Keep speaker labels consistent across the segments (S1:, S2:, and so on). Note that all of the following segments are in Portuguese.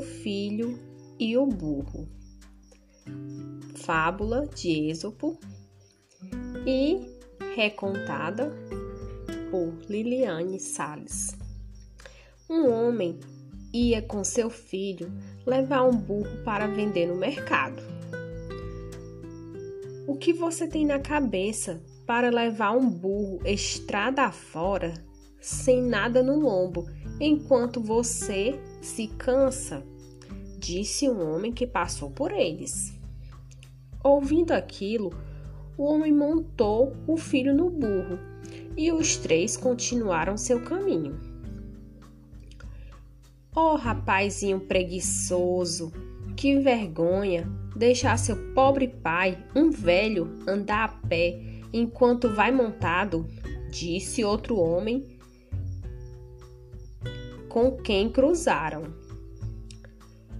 S1: filho e o burro. Fábula de Êxopo e recontada por Liliane Sales. Um homem ia com seu filho levar um burro para vender no mercado. O que você tem na cabeça para levar um burro estrada fora sem nada no lombo, enquanto você se cansa? Disse um homem que passou por eles. Ouvindo aquilo, o homem montou o filho no burro e os três continuaram seu caminho. Oh, rapazinho preguiçoso, que vergonha deixar seu pobre pai, um velho, andar a pé enquanto vai montado, disse outro homem com quem cruzaram.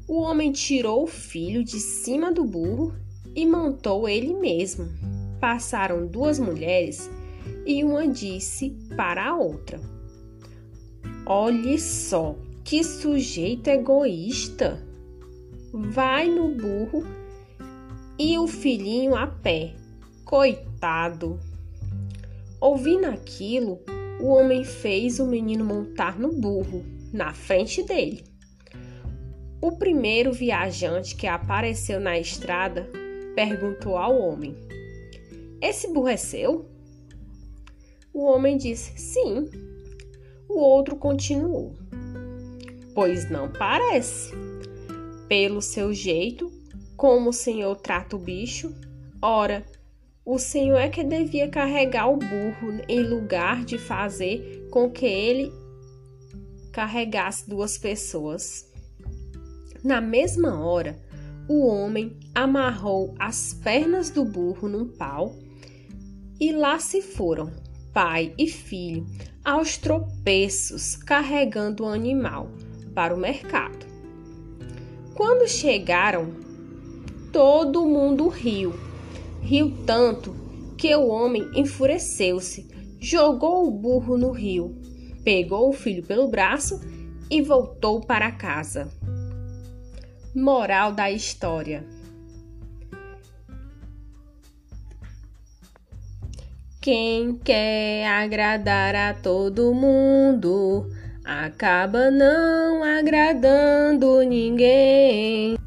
S1: O homem tirou o filho de cima do burro e montou ele mesmo. Passaram duas mulheres e uma disse para a outra: Olhe só, que sujeito egoísta! Vai no burro e o filhinho a pé. Coitado! Ouvindo aquilo, o homem fez o menino montar no burro na frente dele. O primeiro viajante que apareceu na estrada perguntou ao homem: Esse burro é seu? O homem disse: Sim. O outro continuou: Pois não parece. Pelo seu jeito, como o senhor trata o bicho, ora, o senhor é que devia carregar o burro em lugar de fazer com que ele carregasse duas pessoas. Na mesma hora, o homem amarrou as pernas do burro num pau e lá se foram, pai e filho, aos tropeços, carregando o animal para o mercado. Quando chegaram, todo mundo riu. Riu tanto que o homem enfureceu-se, jogou o burro no rio pegou o filho pelo braço e voltou para casa. Moral da história: Quem quer agradar a todo mundo acaba não agradando ninguém.